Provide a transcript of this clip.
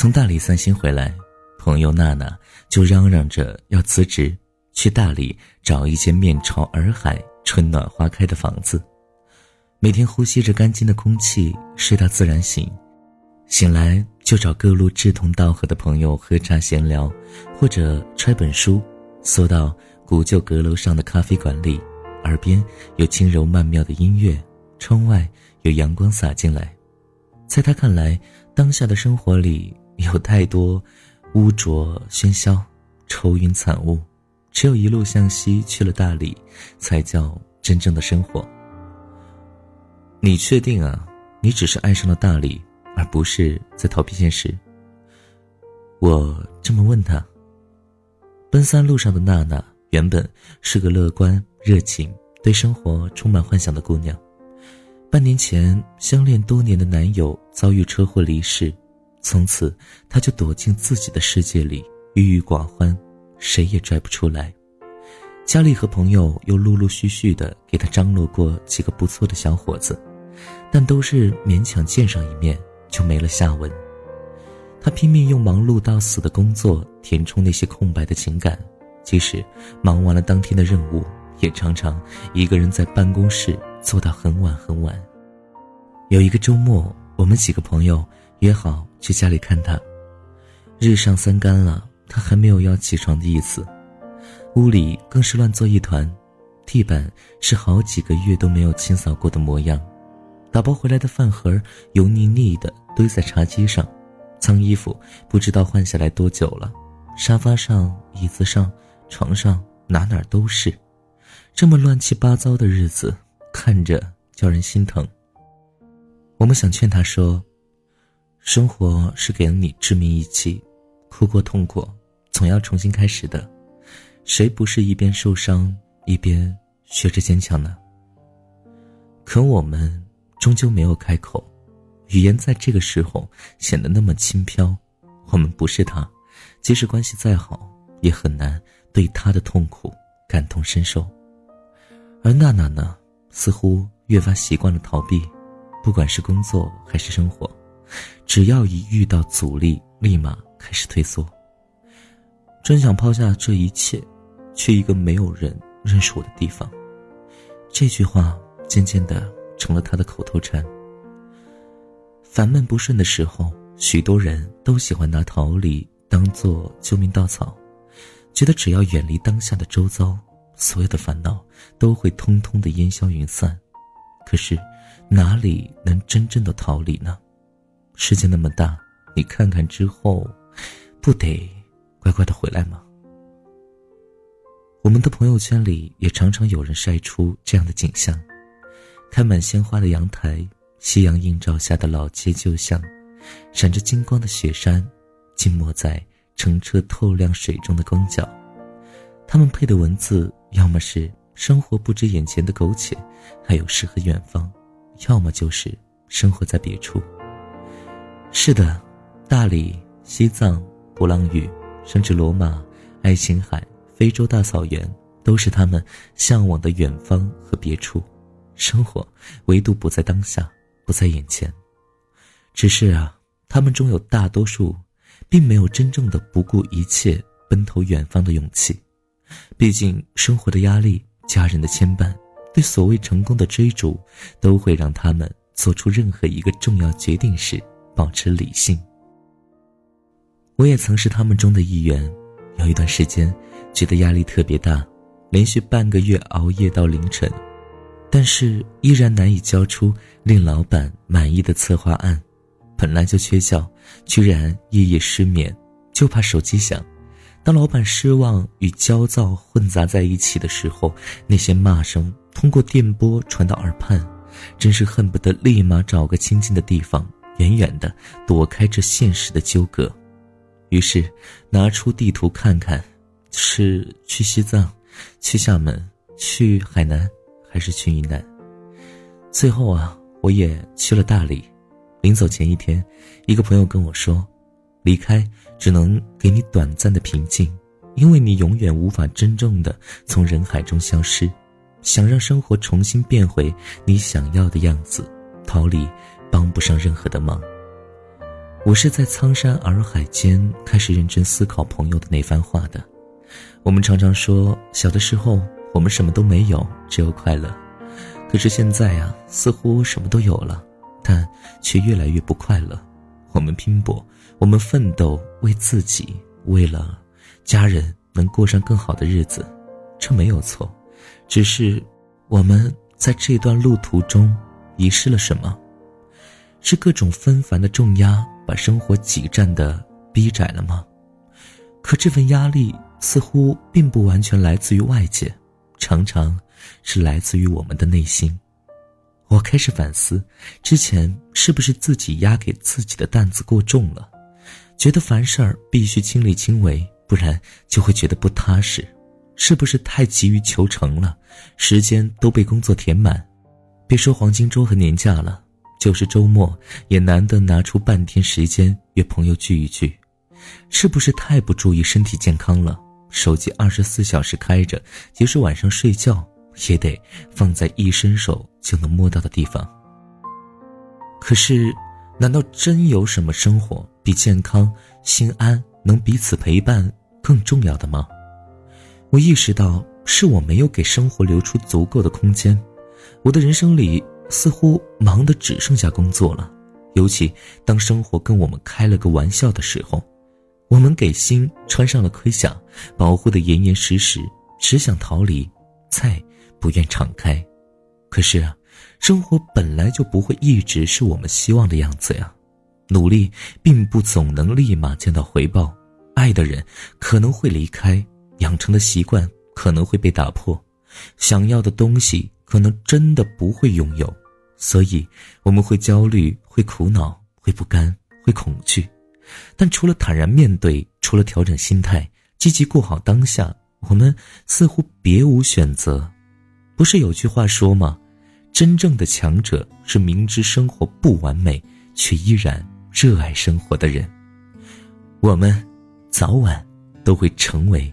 从大理散心回来，朋友娜娜就嚷嚷着要辞职，去大理找一间面朝洱海、春暖花开的房子，每天呼吸着干净的空气，睡到自然醒。醒来就找各路志同道合的朋友喝茶闲聊，或者揣本书，缩到古旧阁楼上的咖啡馆里，耳边有轻柔曼妙的音乐，窗外有阳光洒进来。在他看来，当下的生活里有太多污浊喧嚣、愁云惨雾，只有一路向西去了大理，才叫真正的生活。你确定啊？你只是爱上了大理？而不是在逃避现实。我这么问他。奔三路上的娜娜原本是个乐观、热情、对生活充满幻想的姑娘。半年前，相恋多年的男友遭遇车祸离世，从此他就躲进自己的世界里，郁郁寡欢，谁也拽不出来。家里和朋友又陆陆续续的给他张罗过几个不错的小伙子，但都是勉强见上一面。就没了下文。他拼命用忙碌到死的工作填充那些空白的情感，即使忙完了当天的任务，也常常一个人在办公室坐到很晚很晚。有一个周末，我们几个朋友约好去家里看他。日上三竿了，他还没有要起床的意思，屋里更是乱作一团，地板是好几个月都没有清扫过的模样。打包回来的饭盒油腻腻的堆在茶几上，脏衣服不知道换下来多久了，沙发上、椅子上、床上哪哪都是，这么乱七八糟的日子，看着叫人心疼。我们想劝他说：“生活是给了你致命一击，哭过痛过，总要重新开始的，谁不是一边受伤一边学着坚强呢？”可我们。终究没有开口，语言在这个时候显得那么轻飘。我们不是他，即使关系再好，也很难对他的痛苦感同身受。而娜娜呢，似乎越发习惯了逃避，不管是工作还是生活，只要一遇到阻力，立马开始退缩。真想抛下这一切，去一个没有人认识我的地方。这句话渐渐的。成了他的口头禅。烦闷不顺的时候，许多人都喜欢拿逃离当做救命稻草，觉得只要远离当下的周遭，所有的烦恼都会通通的烟消云散。可是，哪里能真正的逃离呢？世界那么大，你看看之后，不得乖乖的回来吗？我们的朋友圈里也常常有人晒出这样的景象。开满鲜花的阳台，夕阳映照下的老街旧巷，闪着金光的雪山，浸没在澄澈透亮水中的光脚。他们配的文字，要么是生活不止眼前的苟且，还有诗和远方，要么就是生活在别处。是的，大理、西藏、鼓浪屿，甚至罗马、爱琴海、非洲大草原，都是他们向往的远方和别处。生活唯独不在当下，不在眼前。只是啊，他们中有大多数，并没有真正的不顾一切奔头远方的勇气。毕竟，生活的压力、家人的牵绊、对所谓成功的追逐，都会让他们做出任何一个重要决定时保持理性。我也曾是他们中的一员，有一段时间，觉得压力特别大，连续半个月熬夜到凌晨。但是依然难以交出令老板满意的策划案，本来就缺觉，居然夜夜失眠，就怕手机响。当老板失望与焦躁混杂在一起的时候，那些骂声通过电波传到耳畔，真是恨不得立马找个清静的地方，远远的躲开这现实的纠葛。于是拿出地图看看，是去西藏，去厦门，去海南。还是去云南。最后啊，我也去了大理。临走前一天，一个朋友跟我说：“离开只能给你短暂的平静，因为你永远无法真正的从人海中消失。想让生活重新变回你想要的样子，逃离帮不上任何的忙。”我是在苍山洱海间开始认真思考朋友的那番话的。我们常常说，小的时候我们什么都没有，只有快乐。可是现在呀，似乎什么都有了，但却越来越不快乐。我们拼搏，我们奋斗，为自己，为了家人能过上更好的日子，这没有错。只是我们在这段路途中遗失了什么？是各种纷繁的重压把生活挤占的逼窄了吗？可这份压力似乎并不完全来自于外界，常常是来自于我们的内心。我开始反思，之前是不是自己压给自己的担子过重了，觉得凡事儿必须亲力亲为，不然就会觉得不踏实。是不是太急于求成了，时间都被工作填满？别说黄金周和年假了，就是周末也难得拿出半天时间约朋友聚一聚。是不是太不注意身体健康了？手机二十四小时开着，即使晚上睡觉也得放在一伸手就能摸到的地方。可是，难道真有什么生活比健康、心安、能彼此陪伴更重要的吗？我意识到是我没有给生活留出足够的空间，我的人生里似乎忙的只剩下工作了。尤其当生活跟我们开了个玩笑的时候，我们给心穿上了盔甲，保护的严严实实，只想逃离，再不愿敞开。可是啊，生活本来就不会一直是我们希望的样子呀。努力并不总能立马见到回报，爱的人可能会离开。养成的习惯可能会被打破，想要的东西可能真的不会拥有，所以我们会焦虑、会苦恼、会不甘、会恐惧。但除了坦然面对，除了调整心态、积极过好当下，我们似乎别无选择。不是有句话说吗？真正的强者是明知生活不完美，却依然热爱生活的人。我们早晚都会成为。